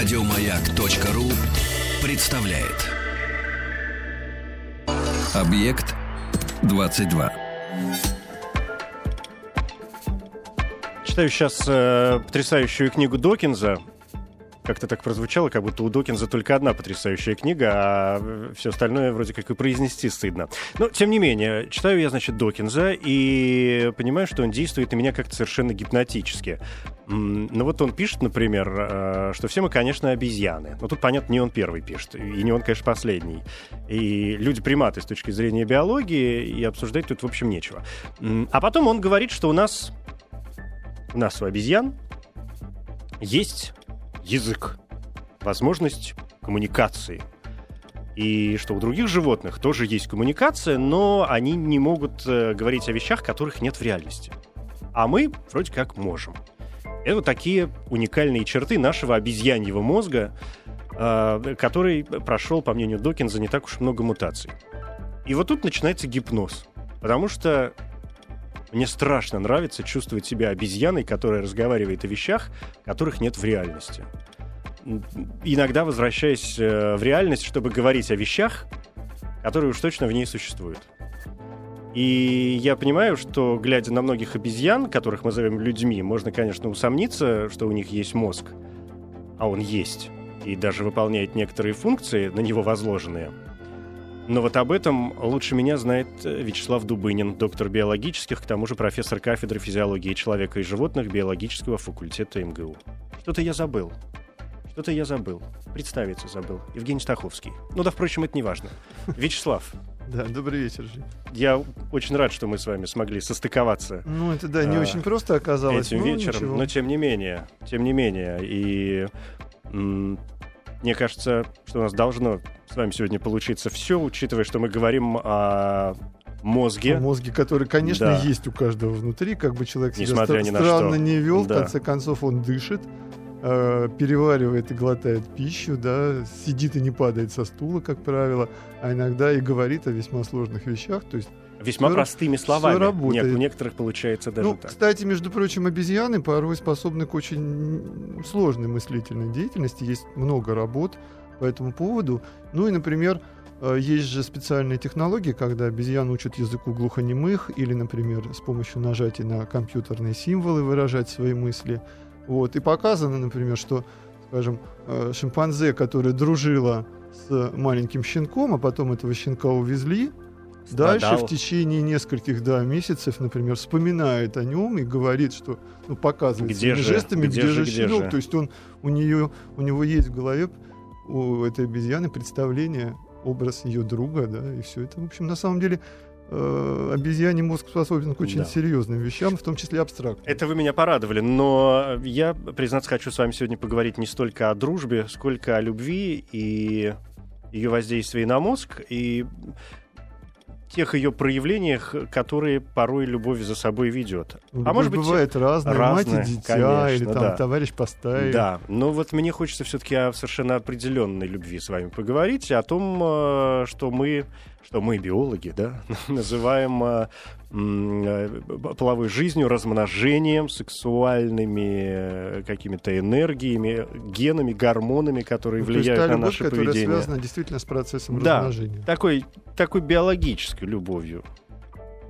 Радиомаяк.ру представляет. Объект 22. Читаю сейчас э, потрясающую книгу Докинза. Как-то так прозвучало, как будто у Докинза только одна потрясающая книга, а все остальное вроде как и произнести стыдно. Но, тем не менее, читаю я, значит, Докинза и понимаю, что он действует на меня как-то совершенно гипнотически. Ну вот он пишет, например, э, что все мы, конечно, обезьяны. Но тут, понятно, не он первый пишет, и не он, конечно, последний. И люди приматы с точки зрения биологии, и обсуждать тут, в общем, нечего. А потом он говорит, что у нас у нас у обезьян есть язык, возможность коммуникации. И что у других животных тоже есть коммуникация, но они не могут э, говорить о вещах, которых нет в реальности. А мы вроде как можем. Это такие уникальные черты нашего обезьяньего мозга, э, который прошел, по мнению Докинза, не так уж много мутаций. И вот тут начинается гипноз. Потому что мне страшно нравится чувствовать себя обезьяной, которая разговаривает о вещах, которых нет в реальности. Иногда возвращаясь э, в реальность, чтобы говорить о вещах, которые уж точно в ней существуют. И я понимаю, что, глядя на многих обезьян, которых мы зовем людьми, можно, конечно, усомниться, что у них есть мозг. А он есть. И даже выполняет некоторые функции, на него возложенные. Но вот об этом лучше меня знает э, Вячеслав Дубынин, доктор биологических, к тому же профессор кафедры физиологии человека и животных биологического факультета МГУ. Что-то я забыл. Что-то я забыл. Представиться забыл. Евгений Стаховский. Ну да, впрочем, это не важно. Вячеслав, Да, добрый вечер, Жень. я очень рад, что мы с вами смогли состыковаться Ну, это да, не А, очень просто оказалось. этим но вечером, ничего. но тем не менее, тем не менее, и мне кажется, что у нас должно с вами сегодня получиться все, учитывая, что мы говорим о мозге. О мозге, который, конечно, Да. есть у каждого внутри, как бы человек себя Несмотря ни на странно что. не вел, Да. в конце концов он дышит, э, переваривает и глотает пищу, да, сидит и не падает со стула, как правило, а иногда и говорит о весьма сложных вещах, то есть Весьма всё- простыми словами. работает. Нет, у некоторых получается даже ну, так. кстати, между прочим, обезьяны порой способны к очень сложной мыслительной деятельности. Есть много работ по этому поводу. Ну и, например, э, есть же специальные технологии, когда обезьян учат языку глухонемых или, например, с помощью нажатия на компьютерные символы выражать свои мысли. Вот. И показано, например, что, скажем, э, шимпанзе, которая дружила с маленьким щенком, а потом этого щенка увезли, Дальше в течение нескольких да, месяцев, например, вспоминает о нем и говорит, что ну, показывает Где же, жестами, где где, же, же где щенок. же? То есть он, у, нее, у него есть в голове у этой обезьяны представление, образ ее друга, да, и все это. В общем, на самом деле э, обезьяний мозг способен к очень Да. серьезным вещам, в том числе абстрактным. Это вы меня порадовали, но я, признаться, хочу с вами сегодня поговорить не столько о дружбе, сколько о любви и ее воздействии на мозг, и тех ее проявлениях, которые порой любовь за собой ведет. Ну, а любовь может быть, бывает разная, разная, мать и дитя, конечно, или там да. товарищ по стае. Да, но вот мне хочется все-таки о совершенно определенной любви с вами поговорить, о том, э, что мы, что мы биологи, да, называем м, э, половой жизнью, размножением, сексуальными э, какими-то энергиями, генами, гормонами, которые Ну, влияют на любовь, наше которая поведение. связана действительно с процессом Да. размножения. Такой, такой биологической любовью,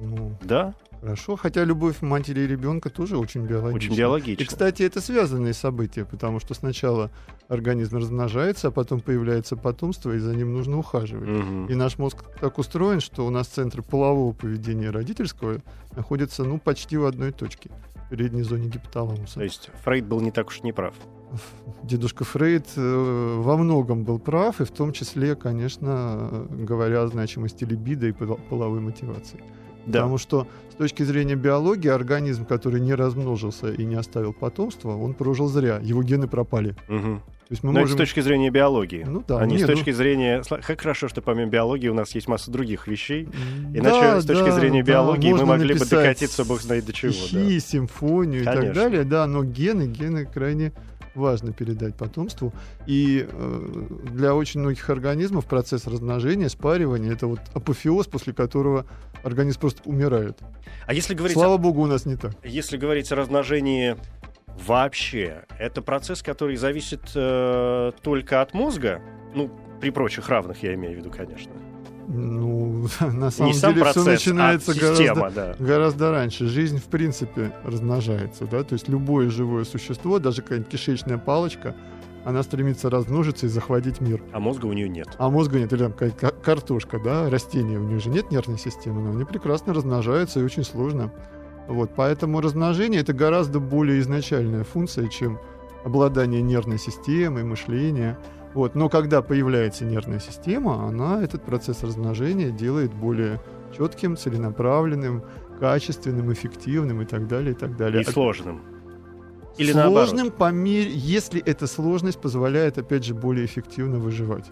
Ну, да? Хорошо, хотя любовь матери и ребенка тоже очень биологична. Очень И, биологично. кстати, это связанные события, потому что сначала организм размножается, а потом появляется потомство, и за ним нужно ухаживать. Мгм. И наш мозг так устроен, что у нас центры полового поведения и родительского находятся ну, почти в одной точке, в передней зоне гипоталамуса. То есть Фрейд был не так уж неправ. Дедушка Фрейд э, во многом был прав, и в том числе, конечно, говоря о значимости либидо и пол- половой мотивации. Да. Потому что с точки зрения биологии организм, который не размножился и не оставил потомства, он прожил зря. Его гены пропали. Мгм. То есть мы Но это можем... с точки зрения биологии. Ну да, а не не, с ну- точки зрения... Сла- Как хорошо, что помимо биологии у нас есть масса других вещей. Иначе да, с точки да, зрения да, биологии мы можно могли бы докатиться бог знает до чего. Стихи, симфонию и Конечно. так далее, да, но гены, гены крайне важно передать потомству. И э, для очень многих организмов процесс размножения, спаривания это вот апофеоз, после которого организм просто умирает. А если говорить, Слава богу, у нас не так. о, если говорить о размножении вообще, это процесс, который зависит э, только от мозга? Ну, при прочих равных, я имею в виду, конечно. Ну, на самом Не деле все процесс, начинается а система, гораздо, да. гораздо раньше. Жизнь, в принципе, размножается, да, то есть любое живое существо, даже какая-нибудь кишечная палочка, она стремится размножиться и захватить мир. А мозга у нее нет. А мозга нет, или там картошка, да, растения, у нее же нет нервной системы, но они прекрасно размножаются и очень сложно. Вот, поэтому размножение это гораздо более изначальная функция, чем обладание нервной системой, мышление. Вот, но когда появляется нервная система, она этот процесс размножения делает более четким, целенаправленным, качественным, эффективным и так далее, и так далее. И сложным. Или наоборот. Сложным по мере, если эта сложность позволяет, опять же, более эффективно выживать.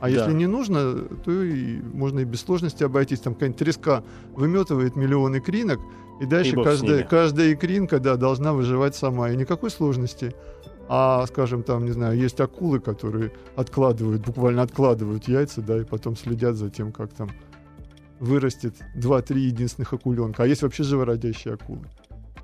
А Да. если не нужно, то и можно и без сложности обойтись. Там какая-нибудь треска выметывает миллионы кринок, и дальше с каждая, каждая икринка да, должна выживать сама. И никакой сложности. А, скажем, там, не знаю, есть акулы, которые откладывают, буквально откладывают яйца, да, и потом следят за тем, как там вырастет 2-3 единственных акуленка. А есть вообще живородящие акулы,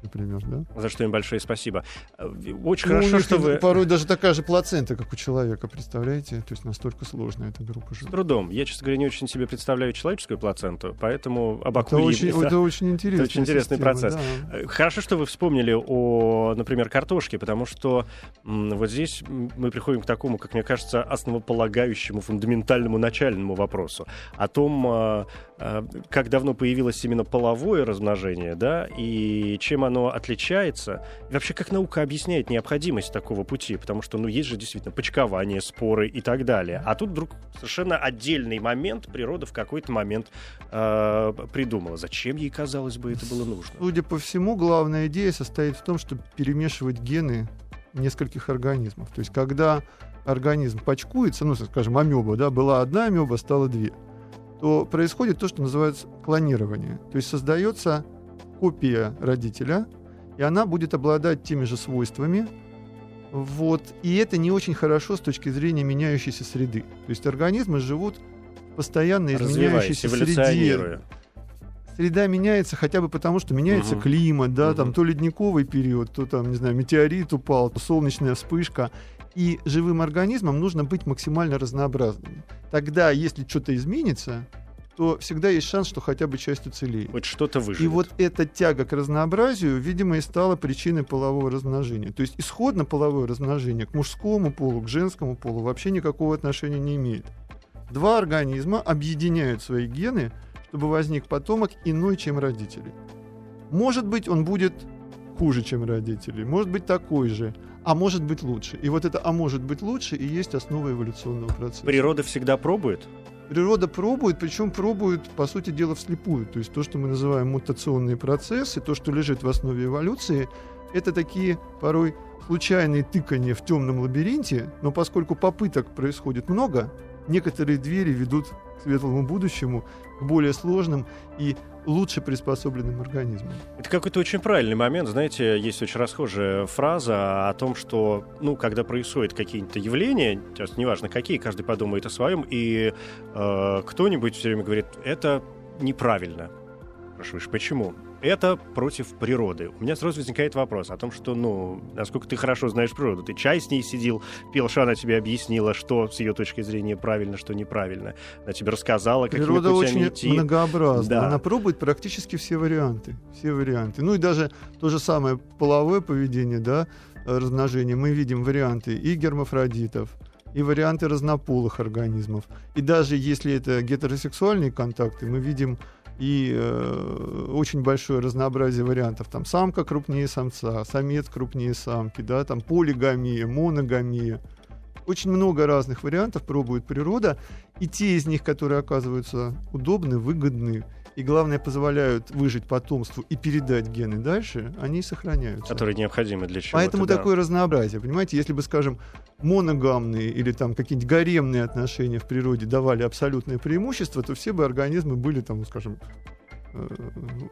например, да? За что им большое спасибо. Э, Очень Ну, хорошо, что вы... порой даже такая же плацента, как у человека, представляете? То есть настолько сложная эта группа С животных. трудом. Я, честно говоря, не очень себе представляю человеческую плаценту, поэтому об Это акулье- очень, да. это очень интересный, очень интересный процесс. Э, Хорошо, что вы вспомнили о, например, картошке, потому что м, вот здесь мы приходим к такому, как мне кажется, основополагающему, фундаментальному, начальному вопросу о том, а, а, как давно появилось именно половое размножение, да, и чем оно отличается, и вообще как наука объясняет необходимость такого пути, потому что, ну, есть же действительно почкование, споры и так далее. А тут вдруг совершенно отдельный момент природа в какой-то момент э, придумала. Зачем ей, казалось бы, это было нужно? Судя по всему, главная идея состоит в том, чтобы перемешивать гены нескольких организмов. То есть, когда организм почкуется, ну, скажем, амеба, да, была одна амеба, стало две, то происходит то, что называется клонирование. То есть создается копия родителя, и она будет обладать теми же свойствами. Вот. И это не очень хорошо с точки зрения меняющейся среды. То есть организмы живут в постоянно изменяющейся среде, среда меняется хотя бы потому, что меняется Мгм. климат, да, Мгм. там то ледниковый период, то там, не знаю, метеорит упал, то солнечная вспышка. И живым организмам нужно быть максимально разнообразным. Тогда, если что-то изменится, то всегда есть шанс, что хотя бы часть уцелеет. Хоть что-то выживет. И вот эта тяга к разнообразию, видимо, и стала причиной полового размножения. То есть исходно половое размножение к мужскому полу, к женскому полу вообще никакого отношения не имеет. Два организма объединяют свои гены, чтобы возник потомок иной, чем родители. Может быть, он будет хуже, чем родители, может быть, такой же, а может быть лучше. И вот это «а может быть лучше» и есть основа эволюционного процесса. Природа всегда пробует. Природа пробует, причем пробует, по сути дела, вслепую. То есть то, что мы называем мутационные процессы, то, что лежит в основе эволюции, это такие порой случайные тыкания в темном лабиринте, но поскольку попыток происходит много, некоторые двери ведут к светлому будущему, более сложным и лучше приспособленным организмам. Это какой-то очень правильный момент. Знаете, есть очень расхожая фраза о том, что, ну, когда происходят какие-то явления, сейчас неважно какие, каждый подумает о своем, и э, кто-нибудь все время говорит, это неправильно. Спрашиваешь, почему? Это против природы. У меня сразу возникает вопрос о том, что, ну, насколько ты хорошо знаешь природу. Ты чай с ней сидел, пил, что она тебе объяснила, что с ее точки зрения правильно, что неправильно. Она тебе рассказала, какими Природа очень идти. многообразна. Да. Она пробует практически все варианты. Все варианты. Ну и даже то же самое половое поведение, да, размножение. Мы видим варианты и гермафродитов, и варианты разнополых организмов. И даже если это гетеросексуальные контакты, мы видим и э, очень большое разнообразие вариантов. Там самка крупнее самца, самец крупнее самки, да, там полигамия, моногамия. Очень много разных вариантов пробует природа, и те из них, которые оказываются удобны, выгодны, и главное позволяют выжить потомству и передать гены дальше, они сохраняются. которые необходимы для чего-то. Поэтому да. такое разнообразие. Понимаете, если бы, скажем, моногамные или там какие-нибудь гаремные отношения в природе давали абсолютное преимущество, то все бы организмы были там, скажем, э,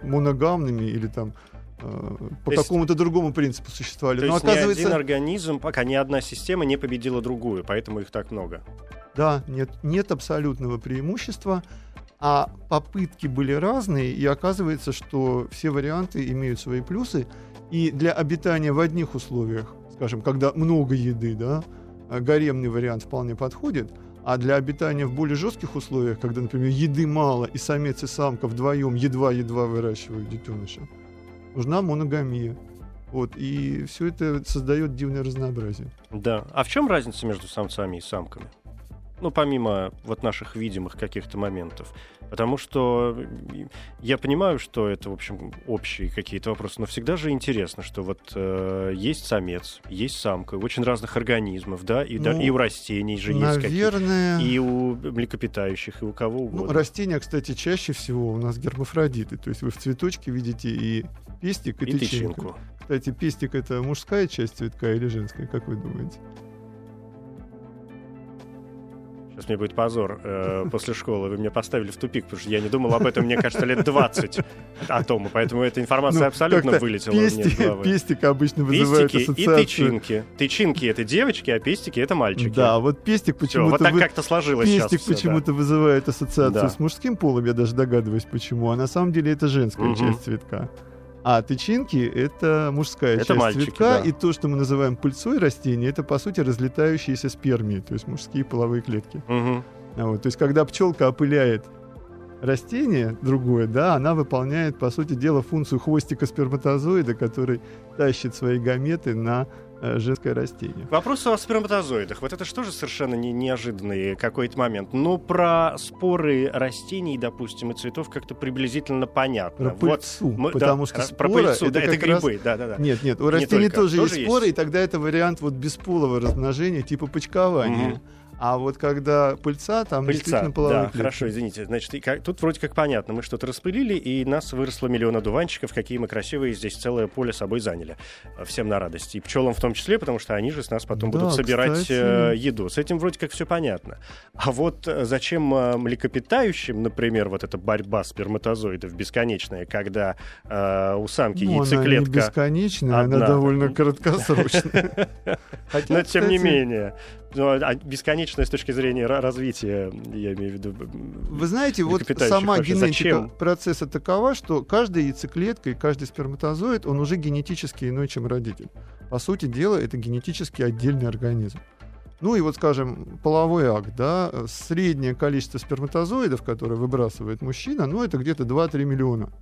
моногамными или там э, по какому-то другому принципу существовали. То Но есть ни оказывается, один организм, пока ни одна система не победила другую, поэтому их так много. Да, нет, нет абсолютного преимущества. А попытки были разные, и оказывается, что все варианты имеют свои плюсы. И для обитания в одних условиях, скажем, когда много еды, да, э, гаремный вариант вполне подходит, а для обитания в более жестких условиях, когда, например, еды мало, и самец и самка вдвоем едва-едва выращивают детеныша, нужна моногамия. Вот, и все это создает дивное разнообразие. Да. А в чем разница между самцами и самками? Ну, помимо вот наших видимых каких-то моментов. Потому что я понимаю, что это, в общем, общие какие-то вопросы, но всегда же интересно, что вот э, есть самец, есть самка, у очень разных организмов, да, и, ну, да, и у растений же наверное... есть какие-то, и у млекопитающих, и у кого ну, угодно. Ну, растения, кстати, чаще всего у нас гермафродиты, то есть вы в цветочке видите и пестик, и, и тычинку. тычинку. Кстати, пестик это мужская часть цветка или женская, как вы думаете? Сейчас мне будет позор э, после школы. Вы меня поставили в тупик, потому что я не думал об этом, мне кажется, лет 20 о том. Поэтому эта информация ну, абсолютно вылетела пестик, мне из головы. Пестик обычно вызывает пестики и тычинки. Тычинки — это девочки, а пестики — это мальчики. Да, вот пестик почему-то... вот так вы... как-то сложилось Пестик почему-то да. вызывает ассоциацию да. с мужским полом, я даже догадываюсь, почему. А на самом деле это женская угу. часть цветка. А тычинки — это мужская это часть мальчики, цветка, да. и то, что мы называем пыльцой растения, это, по сути, разлетающиеся спермии, то есть мужские половые клетки. Угу. Вот, то есть, когда пчелка опыляет растение другое, да, она выполняет, по сути дела, функцию хвостика сперматозоида, который тащит свои гаметы на женское растение. Вопрос о сперматозоидах. Вот это что же совершенно не, неожиданный какой-то момент. Но про споры растений, допустим, и цветов как-то приблизительно понятно. Про пыльцу, вот мы, потому да, что спора, про пыльцу, это, да, это грибы, раз... да, да, да. Нет, нет, у растений не тоже, тоже есть споры, есть? и тогда это вариант вот бесполого размножения, типа почкования. Угу. А вот когда пыльца, там пыльца, действительно половые да, клетки. хорошо, извините. Значит, и, как, тут вроде как понятно. Мы что-то распылили, и нас выросло миллион одуванчиков. Какие мы красивые, здесь целое поле собой заняли. Всем на радость. И пчелам в том числе, потому что они же с нас потом да, будут собирать кстати... Э, еду. С этим вроде как все понятно. А вот э, зачем э, млекопитающим, например, вот эта борьба сперматозоидов бесконечная, когда э, у самки ну, яйцеклетка... Она не бесконечная, одна. она довольно краткосрочная. Но тем не менее. А бесконечная с точки зрения развития, я имею в виду. Вы знаете, вот сама генетика Зачем? процесса такова, что каждая яйцеклетка и каждый сперматозоид, он уже генетически иной, чем родитель. По сути дела, это генетически отдельный организм. Ну и вот, скажем, половой акт, да, среднее количество сперматозоидов, которое выбрасывает мужчина, ну это где-то 2-3 миллиона.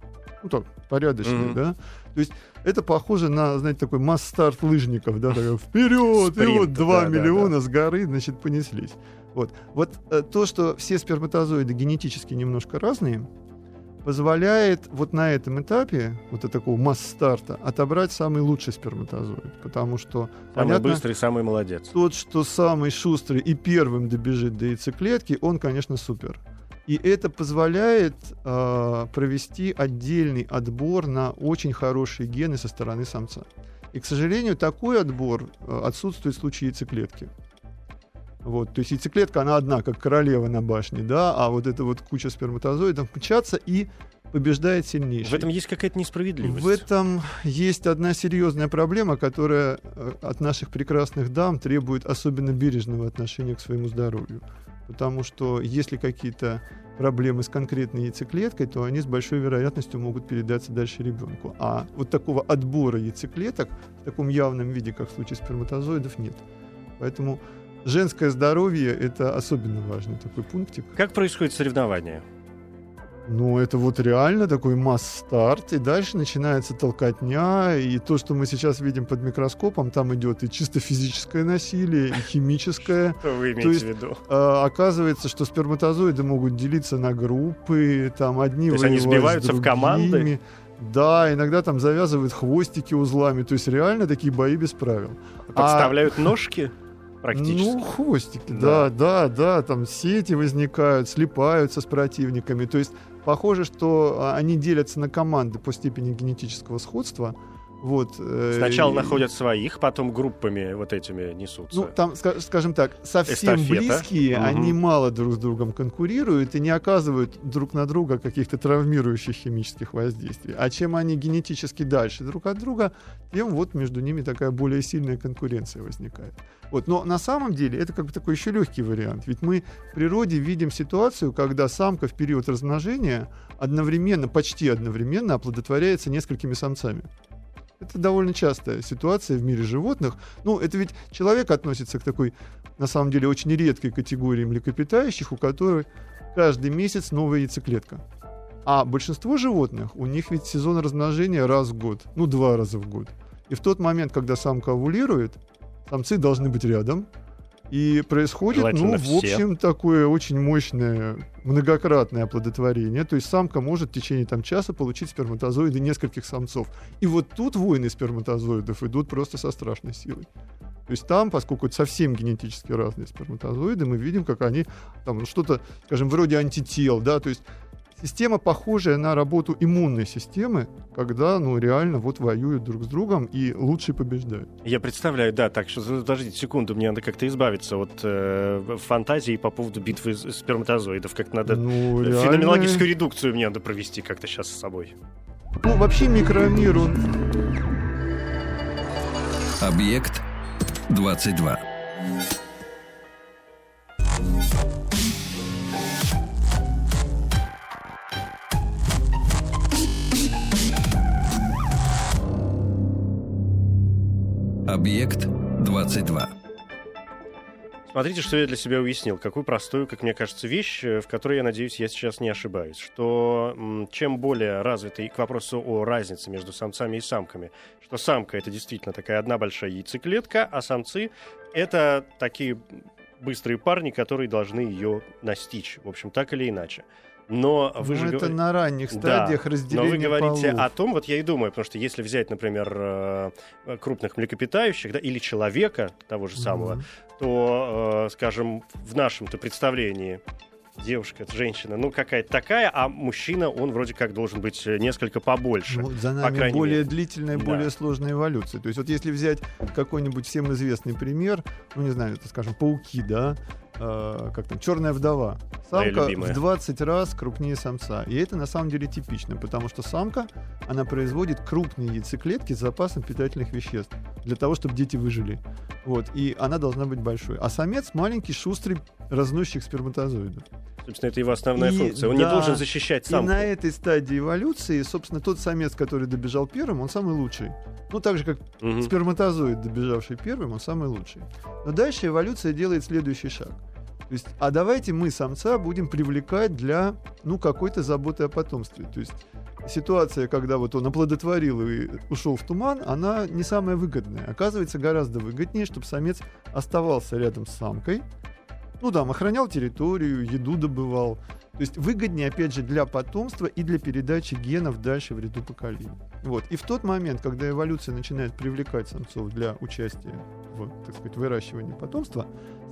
Ну так, порядочный, mm-hmm. да. То есть это похоже на, знаете, такой масс-старт лыжников, да, такой вперед, и вот 2 да, миллиона да, да. с горы, значит, понеслись. Вот, вот э, то, что все сперматозоиды генетически немножко разные, позволяет вот на этом этапе, вот от такого масс-старта, отобрать самый лучший сперматозоид. Потому что... Самый понятно, быстрый, самый молодец. Тот, что самый шустрый и первым добежит до яйцеклетки, он, конечно, супер. И это позволяет э, провести отдельный отбор на очень хорошие гены со стороны самца. И, к сожалению, такой отбор э, отсутствует в случае яйцеклетки. Вот, то есть яйцеклетка, она одна, как королева на башне, да, а вот эта вот куча сперматозоидов мчатся и побеждает сильнейший. В этом есть какая-то несправедливость. В этом есть одна серьезная проблема, которая э, от наших прекрасных дам требует особенно бережного отношения к своему здоровью. Потому что если какие-то проблемы с конкретной яйцеклеткой, то они с большой вероятностью могут передаться дальше ребенку. А вот такого отбора яйцеклеток в таком явном виде, как в случае сперматозоидов, нет. Поэтому женское здоровье — это особенно важный такой пунктик. Как происходит соревнование? Ну, это вот реально такой масс-старт, и дальше начинается толкотня, и то, что мы сейчас видим под микроскопом, там идет и чисто физическое насилие, и химическое. Что вы имеете то есть, в виду? Э, оказывается, что сперматозоиды могут делиться на группы, там одни То есть они сбиваются в команды? Да, иногда там завязывают хвостики узлами, то есть реально такие бои без правил. Подставляют а... ножки? Практически. Ну, хвостики, да. да, да, да, там сети возникают, слипаются с противниками. То есть похоже, что а, они делятся на команды по степени генетического сходства, Вот, э, Сначала и- находят своих, потом группами вот этими несутся. Ну, там, ска- скажем так, совсем Эстафета. близкие, Мгм. они мало друг с другом конкурируют и не оказывают друг на друга каких-то травмирующих химических воздействий. А чем они генетически дальше друг от друга, тем вот между ними такая более сильная конкуренция возникает. Вот. Но на самом деле это как бы такой еще легкий вариант. Ведь мы в природе видим ситуацию, когда самка в период размножения одновременно, почти одновременно оплодотворяется несколькими самцами. Это довольно частая ситуация в мире животных. Ну, это ведь человек относится к такой, на самом деле, очень редкой категории млекопитающих, у которых каждый месяц новая яйцеклетка. А большинство животных, у них ведь сезон размножения раз в год, ну, два раза в год. И в тот момент, когда самка овулирует, самцы должны быть рядом, и происходит, Желательно ну, в все. общем, такое очень мощное многократное оплодотворение. То есть самка может в течение там, часа получить сперматозоиды нескольких самцов. И вот тут войны сперматозоидов идут просто со страшной силой. То есть там, поскольку это совсем генетически разные сперматозоиды, мы видим, как они там что-то, скажем, вроде антител, да, то есть система похожая на работу иммунной системы, когда, ну, реально вот воюют друг с другом и лучший побеждает. Я представляю, да, так что подождите секунду, мне надо как-то избавиться от э, фантазии по поводу битвы с- сперматозоидов. Как надо Ну, реально- феноменологическую редукцию мне надо провести как-то сейчас с собой. Ну, вообще микромир, он Объект 22. Объект 22. Смотрите, что я для себя уяснил. Какую простую, как мне кажется, вещь, э, в которой, я надеюсь, я сейчас не ошибаюсь. Что чем более развитый, к вопросу о разнице между самцами и самками, что самка — это действительно такая одна большая яйцеклетка, а самцы — это такие быстрые парни, которые должны ее настичь, в общем, так или иначе. Но вы ну, же это на ранних Да, стадиях Но разделения вы говорите полов. о том, вот я и думаю, потому что если взять, например, э, крупных млекопитающих, да, или человека того же самого, Мгм. то, э, скажем, в нашем-то представлении девушка, это женщина, ну, какая-то такая, а мужчина, он вроде как должен быть э, несколько побольше. Ну, за по нами крайней более мере. длительная, Да. более сложная эволюция. То есть вот если взять какой-нибудь всем известный пример, ну не знаю, это, скажем, пауки, да, э, как там, черная вдова. Самка в 20 раз крупнее самца. И это на самом деле типично, потому что самка, она производит крупные яйцеклетки с запасом питательных веществ для того, чтобы дети выжили. Вот. И она должна быть большой. А самец маленький, шустрый разносчик сперматозоидов. Собственно, это его основная И, функция. Он не да, должен защищать И самку. на этой стадии эволюции, собственно, тот самец, который добежал первым, он самый лучший. Ну, так же, как Мгм. сперматозоид, добежавший первым, он самый лучший. Но дальше эволюция делает следующий шаг. То есть, а давайте мы самца будем привлекать для, ну, какой-то заботы о потомстве. То есть ситуация, когда вот он оплодотворил и ушел в туман, она не самая выгодная. Оказывается, гораздо выгоднее, чтобы самец оставался рядом с самкой, ну да, охранял территорию, еду добывал. То есть выгоднее, опять же, для потомства и для передачи генов дальше в ряду поколений. Вот. И в тот момент, когда эволюция начинает привлекать самцов для участия в, так сказать, выращивании потомства,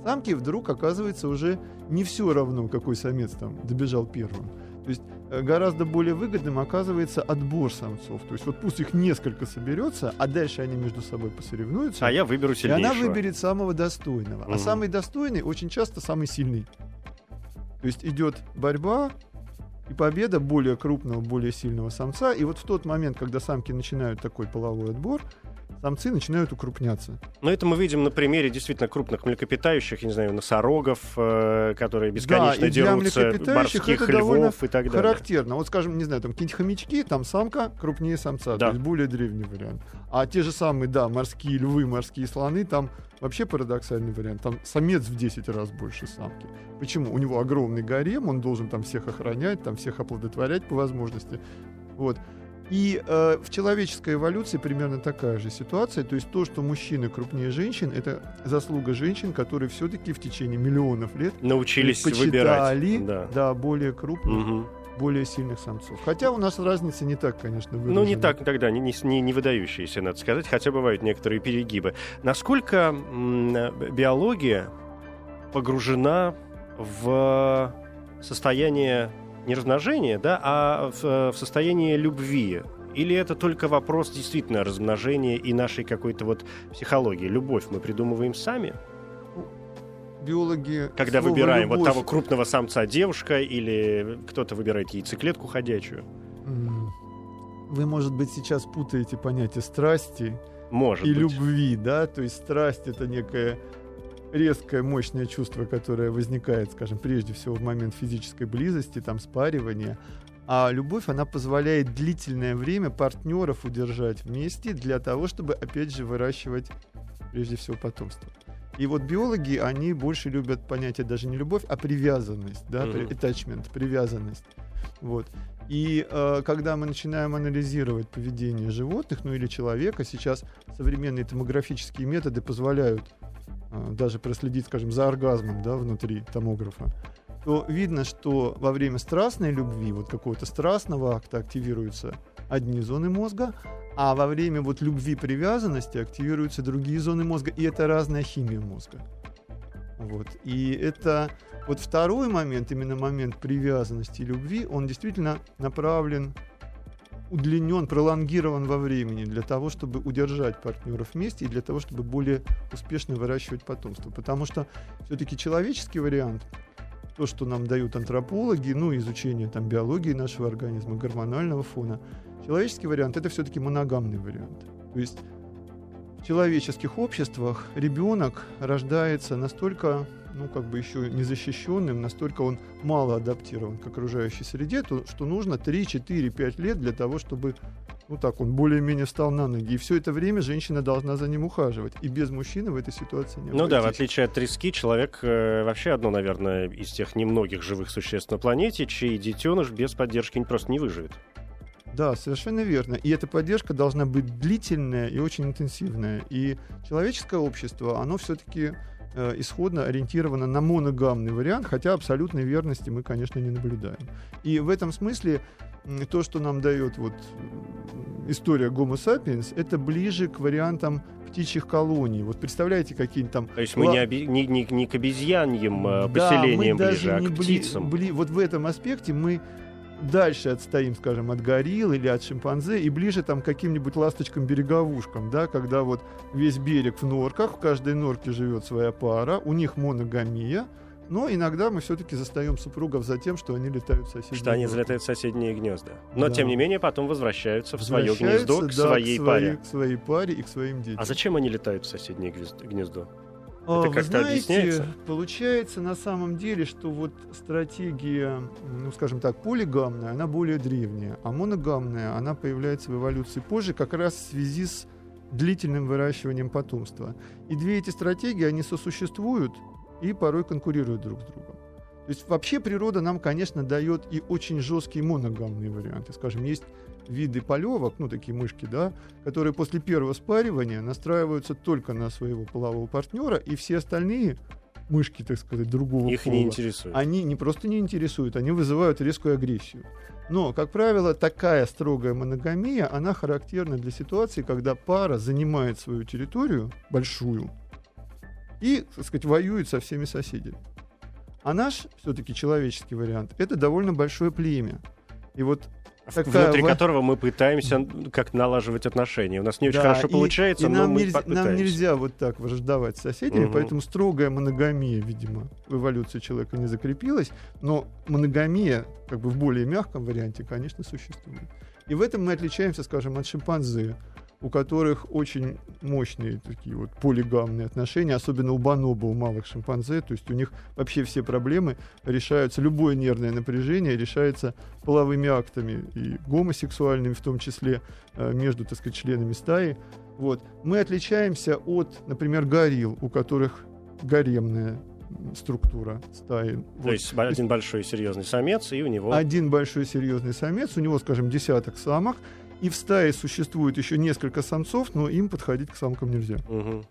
самке вдруг оказывается уже не все равно, какой самец там добежал первым. То есть э, гораздо более выгодным оказывается отбор самцов. То есть вот пусть их несколько соберется, а дальше они между собой посоревнуются. А я выберу И сильнейшего. она выберет самого достойного. Мгм. А самый достойный очень часто самый сильный. То есть идет борьба и победа более крупного, более сильного самца. И вот в тот момент, когда самки начинают такой половой отбор, самцы начинают укрупняться. Но это мы видим на примере действительно крупных млекопитающих, я не знаю, носорогов, э, которые бесконечно и для дерутся, млекопитающих это львов и так далее. Характерно. Вот, скажем, не знаю, там какие-нибудь хомячки, там самка крупнее самца, Да. то есть более древний вариант. А те же самые, да, морские львы, морские слоны, там вообще парадоксальный вариант. Там самец в 10 раз больше самки. Почему? У него огромный гарем, он должен там всех охранять, там всех оплодотворять по возможности. Вот. И э, в человеческой эволюции примерно такая же ситуация. То есть то, что мужчины крупнее женщин, это заслуга женщин, которые все-таки в течение миллионов лет Научились выбирать. Да. да, более крупных, Мгм. более сильных самцов. Хотя у нас разница не так, конечно, выражена. Ну, не так тогда, не, не, не выдающиеся, надо сказать, хотя бывают некоторые перегибы. Насколько м, биология погружена в состояние не размножения, да, а в, в состояние любви Или это только вопрос действительно размножения и нашей какой-то вот психологии? Любовь мы придумываем сами? Биологи... Когда выбираем любовь... вот того крупного самца девушка или кто-то выбирает яйцеклетку ходячую? Вы, может быть, сейчас путаете понятие страсти может и быть. любви, да? То есть страсть — это некое резкое, мощное чувство, которое возникает, скажем, прежде всего в момент физической близости, там, спаривания. А любовь, она позволяет длительное время партнеров удержать вместе для того, чтобы, опять же, выращивать, прежде всего, потомство. И вот биологи, они больше любят понятие даже не любовь, а привязанность, да, mm-hmm. attachment, привязанность. Вот. И э, когда мы начинаем анализировать поведение животных, ну или человека, сейчас современные томографические методы позволяют даже проследить, скажем, за оргазмом да, внутри томографа, то видно, что во время страстной любви, вот какого-то страстного акта активируются одни зоны мозга, а во время вот любви привязанности активируются другие зоны мозга, и это разная химия мозга. Вот. И это вот второй момент, именно момент привязанности и любви, он действительно направлен, удлинен, пролонгирован во времени для того, чтобы удержать партнеров вместе и для того, чтобы более успешно выращивать потомство. Потому что все-таки человеческий вариант, то, что нам дают антропологи, ну, изучение там биологии нашего организма, гормонального фона, человеческий вариант это все-таки моногамный вариант. То есть в человеческих обществах ребенок рождается настолько ну, как бы еще незащищенным, настолько он мало адаптирован к окружающей среде, то, что нужно 3, 4, 5 лет для того, чтобы ну так, он более-менее встал на ноги. И все это время женщина должна за ним ухаживать. И без мужчины в этой ситуации не Ну да, в отличие от трески, человек э, вообще одно, наверное, из тех немногих живых существ на планете, чей детеныш без поддержки просто не выживет. Да, совершенно верно. И эта поддержка должна быть длительная и очень интенсивная. И человеческое общество, оно все-таки Э, исходно ориентирована на моногамный вариант, хотя абсолютной верности мы, конечно, не наблюдаем. И в этом смысле то, что нам дает вот история Homo sapiens, это ближе к вариантам птичьих колоний. Вот представляете, какие-нибудь там... То есть мы не, оби... не, не, не к обезьяньим э, да, поселениям ближе, а к птицам. Бли... Вот в этом аспекте мы дальше отстоим, скажем, от горилл или от шимпанзе и ближе там к каким-нибудь ласточкам-береговушкам, да, когда вот весь берег в норках, в каждой норке живет своя пара, у них моногамия, но иногда мы все-таки застаем супругов за тем, что они летают в соседние Что они гнезда. залетают в соседние гнезда. Но, да. тем не менее, потом возвращаются в свое гнездо, к да, своей к своей, паре. К своей паре и к своим детям. А зачем они летают в соседнее гнездо? Это как-то знаете, объясняется? Получается на самом деле, что вот стратегия, ну скажем так, полигамная, она более древняя, а моногамная, она появляется в эволюции позже, как раз в связи с длительным выращиванием потомства. И две эти стратегии, они сосуществуют и порой конкурируют друг с другом. То есть вообще природа нам, конечно, дает и очень жесткие моногамные варианты. Скажем, есть виды полевок, ну такие мышки, да, которые после первого спаривания настраиваются только на своего полового партнера, и все остальные мышки, так сказать, другого Их пола, не интересуют. Они не просто не интересуют, они вызывают резкую агрессию. Но, как правило, такая строгая моногамия, она характерна для ситуации, когда пара занимает свою территорию большую и, так сказать, воюет со всеми соседями. А наш все-таки человеческий вариант это довольно большое племя. И вот такая внутри в... которого мы пытаемся как налаживать отношения. У нас не очень да, хорошо и, получается, и но нам мы нельзя, Нам нельзя вот так враждовать с соседями, угу. поэтому строгая моногамия, видимо, в эволюции человека не закрепилась, но моногамия, как бы в более мягком варианте, конечно, существует. И в этом мы отличаемся, скажем, от шимпанзе у которых очень мощные такие вот полигамные отношения, особенно у бонобо, у малых шимпанзе, то есть у них вообще все проблемы решаются, любое нервное напряжение решается половыми актами и гомосексуальными в том числе э, между, так сказать, членами стаи. Вот. Мы отличаемся от, например, горилл, у которых гаремная структура стаи. То вот. есть один большой серьезный самец, и у него... Один большой серьезный самец, у него, скажем, десяток самок, и в стае существует еще несколько самцов, но им подходить к самкам нельзя. Угу.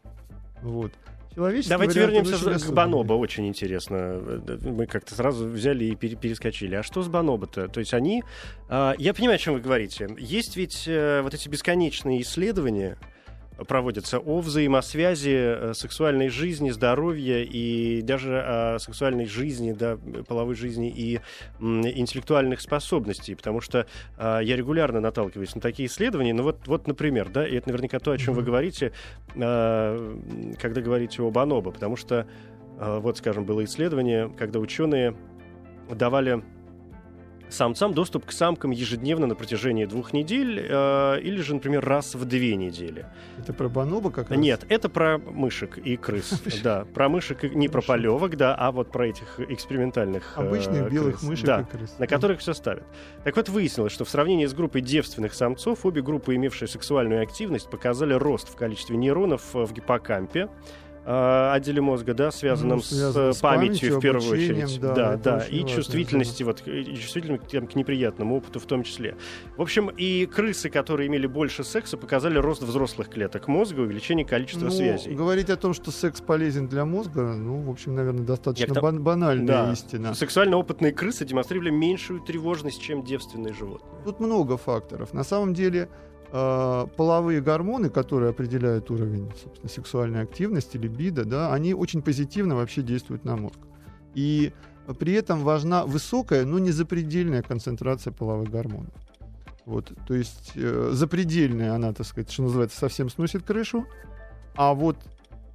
Вот. Давайте вернемся к Бонобо, очень интересно. Мы как-то сразу взяли и перескочили. А что с Бонобо-то? То есть они... А, я понимаю, о чем вы говорите. Есть ведь э, вот эти бесконечные исследования, проводятся о взаимосвязи э, сексуальной жизни, здоровья и даже о сексуальной жизни, да, половой жизни и интеллектуальных способностей, потому что э, я регулярно наталкиваюсь на такие исследования. Ну вот, вот например, да, и это наверняка то, о чем вы говорите, э, когда говорите об анобо, потому что э, вот, скажем, было исследование, когда ученые давали самцам доступ к самкам ежедневно на протяжении двух недель э, или же, например, раз в две недели. Это про бонобо как раз? Нет, это про мышек и крыс. Да, про мышек, не про полевок, да, а вот про этих экспериментальных э, Обычных белых мышек и крыс. на которых все ставят. Так вот, выяснилось, что в сравнении с группой девственных самцов обе группы, имевшие сексуальную активность, показали рост в количестве нейронов в гиппокампе, э, отделе мозга, да, связанном ну, с, с памятью, памятью в первую очередь. Да, да, да. и важно, чувствительности, вот, и чувствительности к, к неприятному опыту в том числе. В общем, и крысы, которые имели больше секса, показали рост взрослых клеток мозга, увеличение количества ну, связей. Говорить о том, что секс полезен для мозга, ну, в общем, наверное, достаточно Я, бан- банальная да. истина. Сексуально опытные крысы демонстрировали меньшую тревожность, чем девственные животные. Тут много факторов. На самом деле, э, половые гормоны, которые определяют уровень собственно, сексуальной активности, либидо, да, они очень позитивно вообще действуют на мозг. И при этом важна высокая, но не запредельная концентрация половых гормонов. Вот, то есть э, запредельная она, так сказать, что называется, совсем сносит крышу, а вот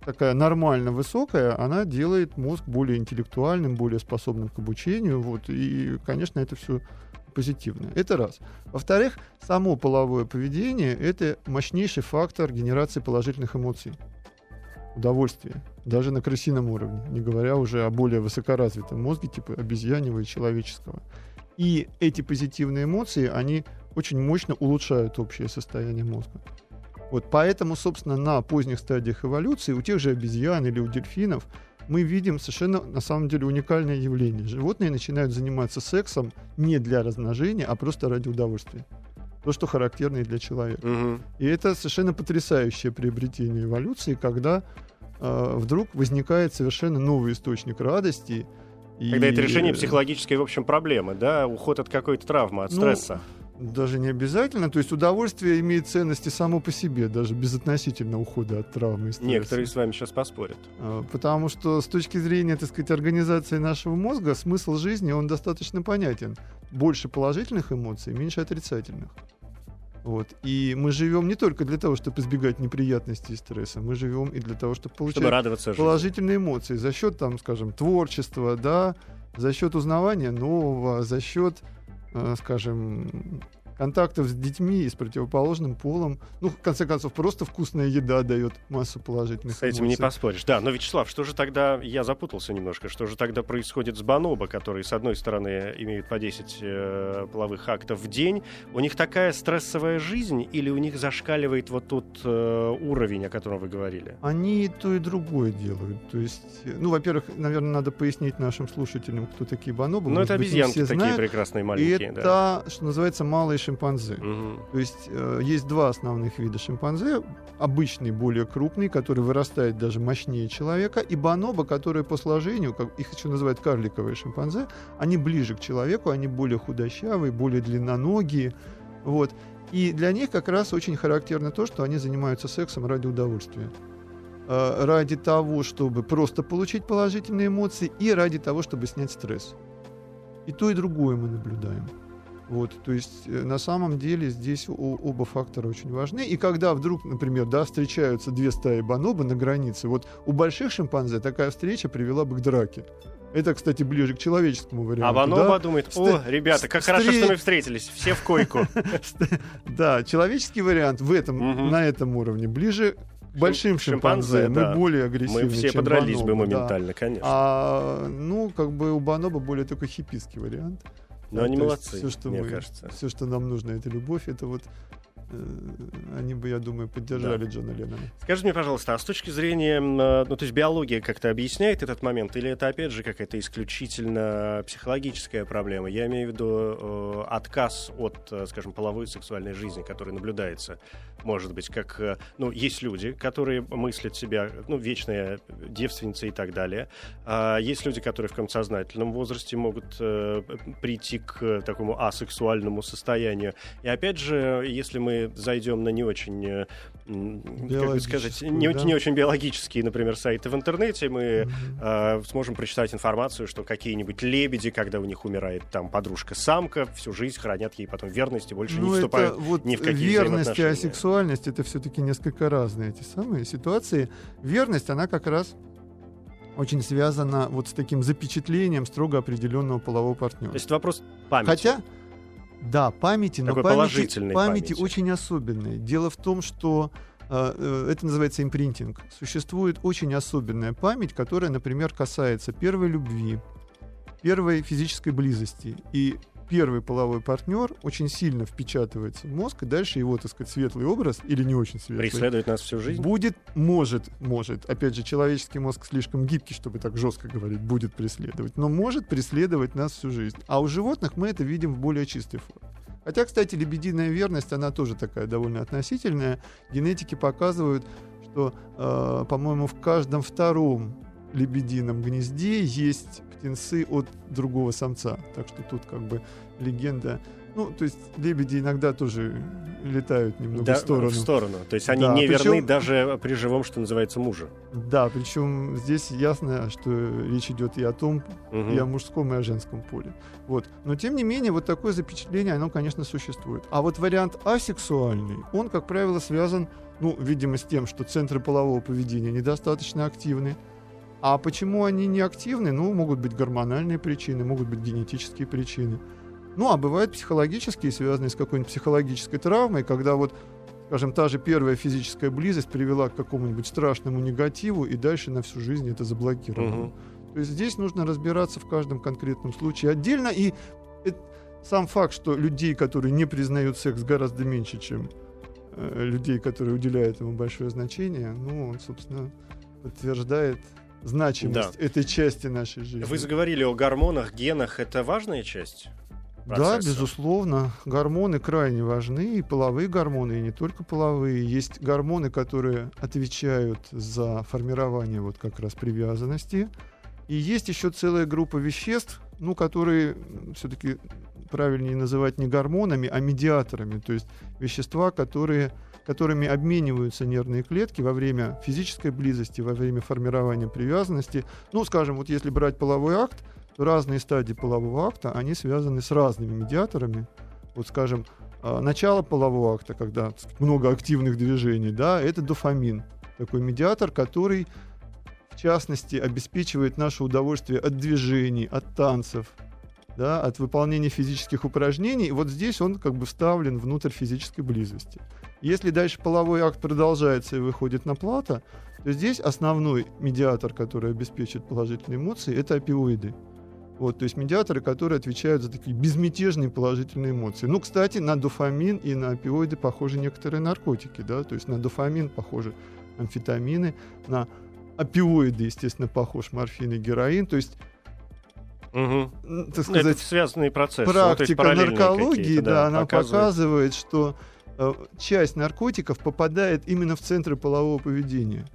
такая нормально высокая, она делает мозг более интеллектуальным, более способным к обучению. Вот, и, конечно, это все позитивное. Это раз. Во-вторых, само половое поведение — это мощнейший фактор генерации положительных эмоций. Удовольствие. Даже на крысином уровне, не говоря уже о более высокоразвитом мозге, типа обезьяньего и человеческого. И эти позитивные эмоции, они очень мощно улучшают общее состояние мозга. Вот поэтому, собственно, на поздних стадиях эволюции у тех же обезьян или у дельфинов мы видим совершенно, на самом деле, уникальное явление. Животные начинают заниматься сексом не для размножения, а просто ради удовольствия. То, что характерно и для человека. Угу. И это совершенно потрясающее приобретение эволюции, когда э, вдруг возникает совершенно новый источник радости. Когда и... это решение психологической, в общем, проблемы, да, уход от какой-то травмы, от ну, стресса даже не обязательно. То есть удовольствие имеет ценности само по себе, даже безотносительно ухода от травмы и стресса. Некоторые с вами сейчас поспорят. А, потому что с точки зрения, так сказать, организации нашего мозга, смысл жизни, он достаточно понятен. Больше положительных эмоций, меньше отрицательных. Вот. И мы живем не только для того, чтобы избегать неприятностей и стресса, мы живем и для того, чтобы получать чтобы радоваться положительные жизни. эмоции за счет, там, скажем, творчества, да, за счет узнавания нового, за счет скажем, контактов с детьми и с противоположным полом. Ну, в конце концов, просто вкусная еда дает массу положительных С этим эмоций. не поспоришь. Да, но, Вячеслав, что же тогда, я запутался немножко, что же тогда происходит с бонобо, которые, с одной стороны, имеют по 10 э, половых актов в день, у них такая стрессовая жизнь или у них зашкаливает вот тот э, уровень, о котором вы говорили? Они то и другое делают. То есть, ну, во-первых, наверное, надо пояснить нашим слушателям, кто такие бонобо. Ну, это обезьянки такие знают. прекрасные маленькие. И это, что называется, малые шимпанзе. Угу. То есть э, есть два основных вида шимпанзе. Обычный, более крупный, который вырастает даже мощнее человека, и бонобо, которые по сложению, как их еще называют карликовые шимпанзе, они ближе к человеку, они более худощавые, более длинноногие. Вот. И для них как раз очень характерно то, что они занимаются сексом ради удовольствия э, ради того, чтобы просто получить положительные эмоции и ради того, чтобы снять стресс. И то, и другое мы наблюдаем. Вот, то есть э, на самом деле здесь оба фактора очень важны. И когда вдруг, например, да, встречаются две стаи бонобо на границе, вот у больших шимпанзе такая встреча привела бы к драке. Это, кстати, ближе к человеческому варианту. А Бонобо да? думает, о, ребята, как Встр... хорошо, что мы встретились, все в койку. Да, человеческий вариант в этом, на этом уровне ближе большим шимпанзе, мы более агрессивны, Мы все подрались бы моментально, конечно. А, ну, как бы у Бонобо более только хиппийский вариант. Но они молодцы, все, что мне мы, кажется. Все, что нам нужно, это любовь, это вот они бы, я думаю, поддержали да. Джона Леннона. Скажи мне, пожалуйста, а с точки зрения, э, ну, то есть биология как-то объясняет этот момент, или это, опять же, какая-то исключительно психологическая проблема? Я имею в виду э, отказ от, э, скажем, половой сексуальной жизни, который наблюдается может быть, как, э, ну, есть люди, которые мыслят себя, ну, вечная девственница и так далее. А есть люди, которые в каком-то сознательном возрасте могут э, прийти к такому асексуальному состоянию. И опять же, если мы мы зайдем на не очень, э, как бы сказать, не, да. не очень биологические, например, сайты в интернете, мы Мгм. э, сможем прочитать информацию, что какие-нибудь лебеди, когда у них умирает там подружка-самка, всю жизнь хранят ей потом верность и больше не Ну, вступают вот ни в какие верность и асексуальность это все-таки несколько разные эти самые ситуации. Верность, она как раз очень связана вот с таким запечатлением строго определенного полового партнера. То есть это вопрос памяти. Хотя, да, памяти, но Такой памяти, положительной памяти памяти. очень особенной. Дело в том, что э, э, это называется импринтинг. Существует очень особенная память, которая, например, касается первой любви, первой физической близости. И первый половой партнер очень сильно впечатывается в мозг, и дальше его, так сказать, светлый образ, или не очень светлый, Преследует нас всю жизнь. будет, может, может, опять же, человеческий мозг слишком гибкий, чтобы так жестко говорить, будет преследовать, но может преследовать нас всю жизнь. А у животных мы это видим в более чистой форме. Хотя, кстати, лебединая верность, она тоже такая довольно относительная. Генетики показывают, что, э, по-моему, в каждом втором лебедином гнезде есть птенцы от другого самца. Так что тут как бы легенда. Ну, то есть лебеди иногда тоже летают немного Да, в сторону. в сторону. То есть они Да, не верны причем- даже при живом, что называется, муже. Да, причем здесь ясно, что речь идет и о том, Мгм. и о мужском, и о женском поле. Вот. Но тем не менее, вот такое запечатление, оно, конечно, существует. А вот вариант асексуальный, он, как правило, связан, ну, видимо, с тем, что центры полового поведения недостаточно активны. А почему они не активны? Ну, могут быть гормональные причины, могут быть генетические причины. Ну, а бывают психологические, связанные с какой-нибудь психологической травмой, когда вот, скажем, та же первая физическая близость привела к какому-нибудь страшному негативу, и дальше на всю жизнь это заблокировано. Мгм. То есть здесь нужно разбираться в каждом конкретном случае отдельно. И сам факт, что людей, которые не признают секс, гораздо меньше, чем э, людей, которые уделяют ему большое значение, ну, он, собственно, подтверждает значимость этой части нашей жизни. Вы заговорили о гормонах, генах. Это важная часть? Да, процесса? безусловно, гормоны крайне важны, и половые гормоны, и не только половые. Есть гормоны, которые отвечают за формирование вот как раз привязанности. И есть еще целая группа веществ, ну, которые все-таки правильнее называть не гормонами, а медиаторами, то есть вещества, которые, которыми обмениваются нервные клетки во время физической близости, во время формирования привязанности. Ну, скажем, вот если брать половой акт, то разные стадии полового акта, они связаны с разными медиаторами. Вот, скажем, а, начало полового акта, когда много активных движений, да, это дофамин, такой медиатор, который, в частности, обеспечивает наше удовольствие от движений, от танцев, да, от выполнения физических упражнений. И вот здесь он как бы вставлен внутрь физической близости. Если дальше половой акт продолжается и выходит на плата, то здесь основной медиатор, который обеспечит положительные эмоции, это опиоиды. Вот, то есть медиаторы, которые отвечают за такие безмятежные положительные эмоции. Ну, кстати, на дофамин и на опиоиды похожи некоторые наркотики, да, то есть на дофамин похожи амфетамины, на опиоиды, естественно, похож морфин и героин, то есть, М, так Ну, сказать, это связанные процессы. Ну, практика параллельные наркологии, какие-то, да, она показывает. показывает, что э, часть наркотиков попадает именно в центры полового поведения.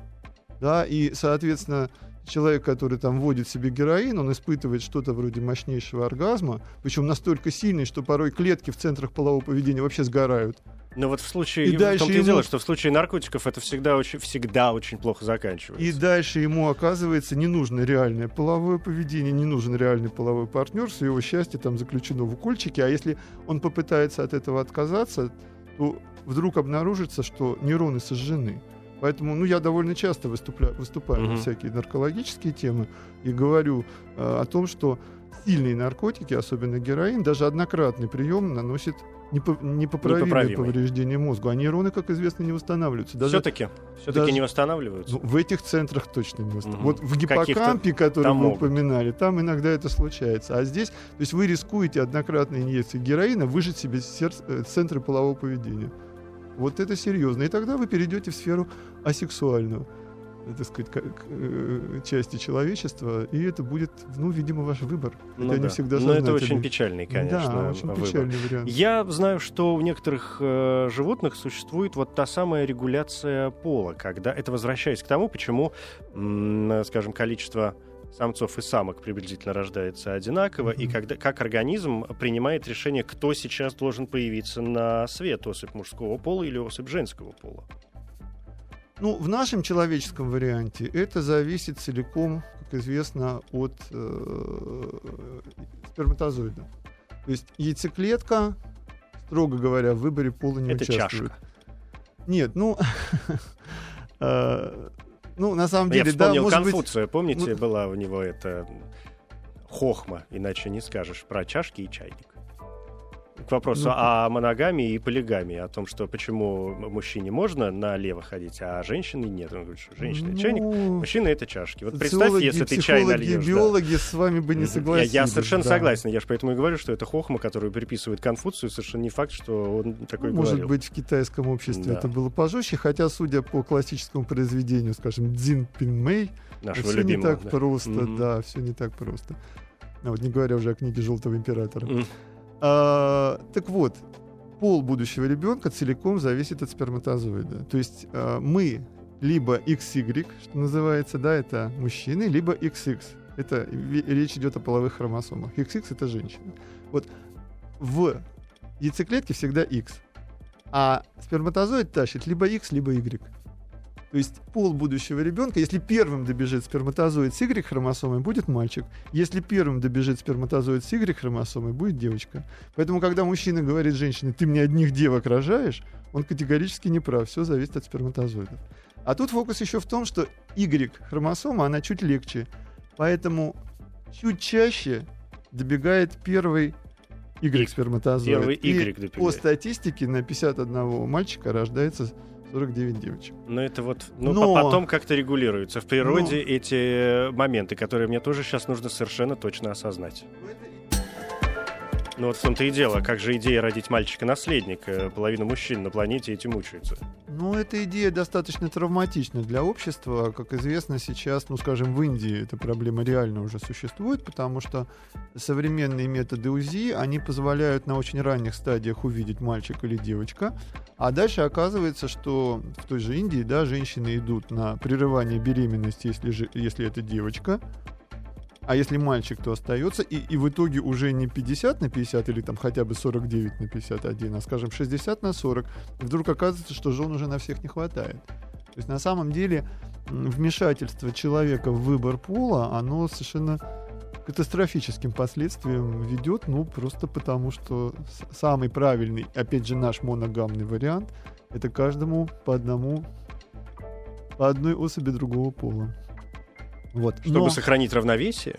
Да, и, соответственно, человек, который там вводит себе героин, он испытывает что-то вроде мощнейшего оргазма, причем настолько сильный, что порой клетки в центрах полового поведения вообще сгорают. Но вот в случае, И в дальше ему- дело, что в случае наркотиков это всегда очень, всегда очень плохо заканчивается. И дальше ему оказывается не нужно реальное половое поведение, не нужен реальный половой партнер, все его счастье там заключено в укольчике, а если он попытается от этого отказаться, то вдруг обнаружится, что нейроны сожжены. Поэтому, ну, я довольно часто выступля- выступаю на Мгм. всякие наркологические темы и говорю э, о том, что сильные наркотики, особенно героин, даже однократный прием наносит непо- непоправимое Непоправимый. повреждение мозгу. А нейроны, как известно, не восстанавливаются. Даже Все-таки, все-таки даже- не восстанавливаются. ну, в этих центрах точно не восстанавливается. Мгм. Вот в гиппокампе, который там могут. упоминали, там иногда это случается. А здесь, то есть вы рискуете однократной инъекцией героина выжить себе сердце- э, центры полового поведения. Вот это серьезно. И тогда вы перейдете в сферу асексуальную э, так сказать, к- к- э, части человечества, и это будет, ну, видимо, ваш выбор. Ну Хотя не да. всегда Но это очень печальный, конечно, Да, очень выбор. печальный вариант. Я знаю, что у некоторых э, животных существует вот та самая регуляция пола, когда это возвращаясь к тому, почему, м, скажем, количество самцов и самок приблизительно рождается одинаково, и когда, как организм принимает решение, кто сейчас должен появиться на свет, особь мужского пола или особь женского пола. Ну, в нашем человеческом варианте это зависит целиком, как известно, от э, сперматозоида. То есть яйцеклетка, строго говоря, в выборе пола не Это участвует. чашка. Нет, ну, э, ну на самом Я деле, да, вспомнил может быть, Конфуция, помните, ну- была у него эта хохма, иначе не скажешь, про чашки и чайник. К вопросу Ну, о моногамии и полигамии, о том, что почему мужчине можно налево ходить, а женщине нет. Он говорит, что женщина это чайник, ну, мужчина это чашки. Вот представь, социологи, если ты чай нальешь. да. биологи с вами бы не Мгм. Я- согласились. Я, совершенно да. согласен. Я же поэтому и говорю, что это хохма, которую приписывает Конфуцию. Совершенно не факт, что он такой Может говорил. быть, в китайском обществе Да. это было пожестче, хотя, судя по классическому произведению, скажем, Дзин Пин Мэй, Нашего все не любимого. так да. просто, Мгм. да, все не так просто. А вот не говоря уже о книге Желтого императора. М. А, так вот, пол будущего ребенка целиком зависит от сперматозоида. То есть а, мы либо XY, что называется, да, это мужчины, либо XX. Это речь идет о половых хромосомах. XX это женщина. Вот в яйцеклетке всегда X. А сперматозоид тащит либо X, либо Y. То есть пол будущего ребенка, если первым добежит сперматозоид с Y-хромосомой, будет мальчик. Если первым добежит сперматозоид с Y-хромосомой, будет девочка. Поэтому, когда мужчина говорит женщине, ты мне одних девок рожаешь, он категорически не прав. Все зависит от сперматозоидов. А тут фокус еще в том, что Y-хромосома, она чуть легче. Поэтому чуть чаще добегает первый Y-сперматозоид. Первый И Y по добегает. статистике на 51 мальчика рождается 49 девочек. Но это вот, ну, Но- по- потом как-то регулируется. В природе эти моменты, которые мне тоже сейчас нужно совершенно точно осознать. Ну вот в том-то и дело, как же идея родить мальчика-наследника? Половина мужчин на планете этим мучаются. Ну, эта идея достаточно травматична для общества. Как известно, сейчас, ну, скажем, в Индии эта проблема реально уже существует, потому что современные методы УЗИ, они позволяют на очень ранних стадиях увидеть мальчик или девочка, а дальше оказывается, что в той же Индии, да, женщины идут на прерывание беременности, если, же, если это девочка, а если мальчик, то остается, и, и в итоге уже не 50 на 50 или там хотя бы 49 на 51, а, скажем, 60 на 40, и вдруг оказывается, что жен уже на всех не хватает. То есть на самом деле вмешательство человека в выбор пола, оно совершенно катастрофическим последствиям ведет, ну, просто потому что самый правильный, опять же, наш моногамный вариант, это каждому по одному, по одной особи другого пола. Вот. Чтобы Но, сохранить равновесие,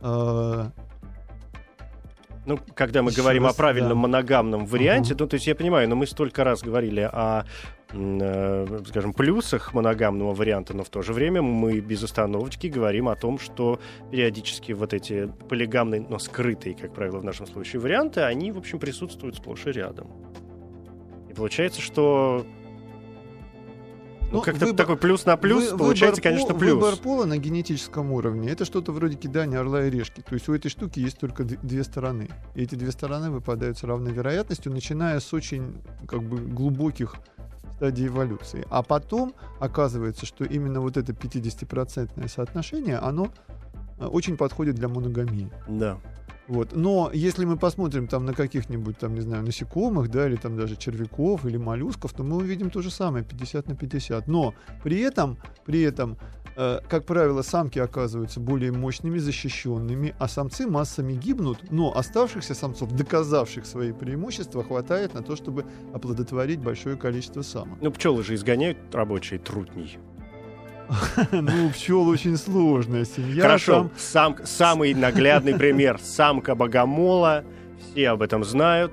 э, ну, когда мы Еще говорим раз, о правильном да. моногамном варианте, Ага. ну, то есть я понимаю, но мы столько раз говорили о, э, скажем, плюсах моногамного варианта, но в то же время мы без остановочки говорим о том, что периодически вот эти полигамные, но скрытые, как правило, в нашем случае варианты, они, в общем, присутствуют сплошь и рядом. И получается, что ну, Ну, как-то выбор- такой плюс на плюс, Вы- получается, выбор конечно, пол- плюс. Выбор пола на генетическом уровне это что-то вроде кидания орла и решки. То есть у этой штуки есть только две стороны. И эти две стороны выпадают с равной вероятностью, начиная с очень как бы глубоких стадий эволюции. А потом оказывается, что именно вот это 50% соотношение, оно очень подходит для моногамии. Да. Вот. Но если мы посмотрим там на каких-нибудь, там, не знаю, насекомых, да, или там даже червяков, или моллюсков, то мы увидим то же самое, 50 на 50. Но при этом, при этом, э, как правило, самки оказываются более мощными, защищенными, а самцы массами гибнут, но оставшихся самцов, доказавших свои преимущества, хватает на то, чтобы оплодотворить большое количество самок. Ну, пчелы же изгоняют рабочие трутней. Ну, пчел очень сложная семья. Хорошо, сам, самый наглядный пример. Самка богомола, все об этом знают.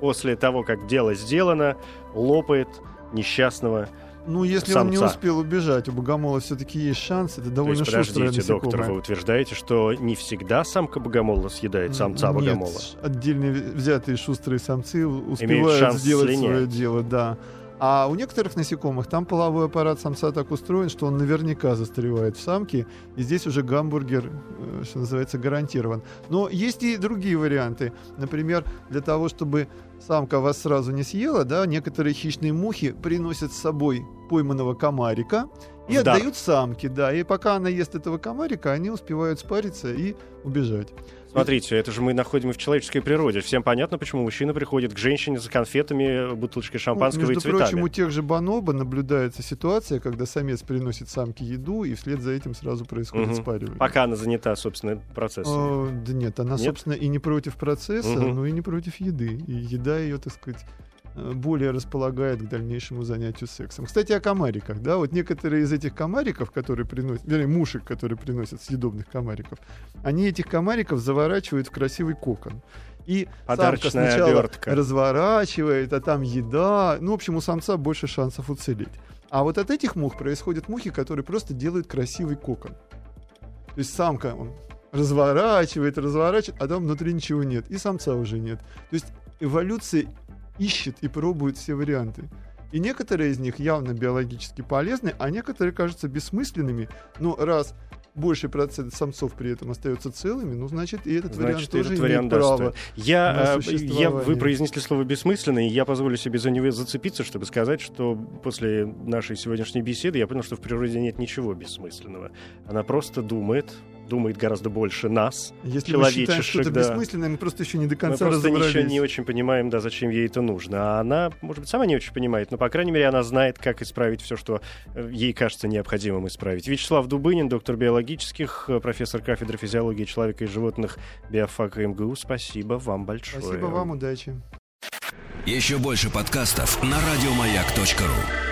После того, как дело сделано, лопает несчастного. Ну, если он не самца. успел убежать, у богомола все-таки есть шанс, это То довольно есть, подождите, доктор, насекомое. вы утверждаете, что не всегда самка богомола съедает самца Нет, богомола? отдельные взятые шустрые самцы успевают сделать свое дело, да. А у некоторых насекомых там половой аппарат самца так устроен, что он наверняка застревает в самке, и здесь уже гамбургер, э, что называется, гарантирован. Но есть и другие варианты. Например, для того, чтобы самка вас сразу не съела, да, некоторые хищные мухи приносят с собой пойманного комарика и В дар. отдают самке, да. И пока она ест этого комарика, они успевают спариться и убежать. Смотрите, это же мы находим в человеческой природе. Всем понятно, почему мужчина приходит к женщине за конфетами, бутылочкой шампанского Ну, и между цветами. прочим, у тех же бонобо наблюдается ситуация, когда самец приносит самке еду, и вслед за этим сразу происходит Мгм. спаривание. Пока она занята, собственно, процессом. А, да нет, она, Нет? собственно, и не против процесса, Мгм. но и не против еды. И еда ее, так сказать, более располагает к дальнейшему занятию сексом. Кстати, о комариках, да, вот некоторые из этих комариков, которые приносят, вернее, мушек, которые приносят съедобных комариков, они этих комариков заворачивают в красивый кокон. И самка сначала обертка. разворачивает, а там еда. Ну, в общем, у самца больше шансов уцелеть. А вот от этих мух происходят мухи, которые просто делают красивый кокон. То есть самка он разворачивает, разворачивает, а там внутри ничего нет. И самца уже нет. То есть эволюция ищет и пробует все варианты. И некоторые из них явно биологически полезны, а некоторые кажутся бессмысленными. Но раз больший процент самцов при этом остается целыми, ну, значит, и этот вариант Значит, тоже этот имеет вариант право. достоин. Я, э, я, вы произнесли слово «бессмысленный», и я позволю себе за него зацепиться, чтобы сказать, что после нашей сегодняшней беседы я понял, что в природе нет ничего бессмысленного. Она просто думает, думает гораздо больше нас. Если мы считаем человечешек, что-то да. бессмысленное, мы просто еще не до Мы конца просто разобрались. ничего не очень понимаем, да, зачем ей это нужно. А она, может быть, сама не очень понимает, но, по крайней мере, она знает, как исправить все, что э, ей кажется необходимым исправить. Вячеслав Дубынин, доктор биологических, э, профессор кафедры физиологии человека и животных биофака МГУ. Спасибо вам большое. Спасибо вам, удачи. Еще больше подкастов на радиомаяк.ру.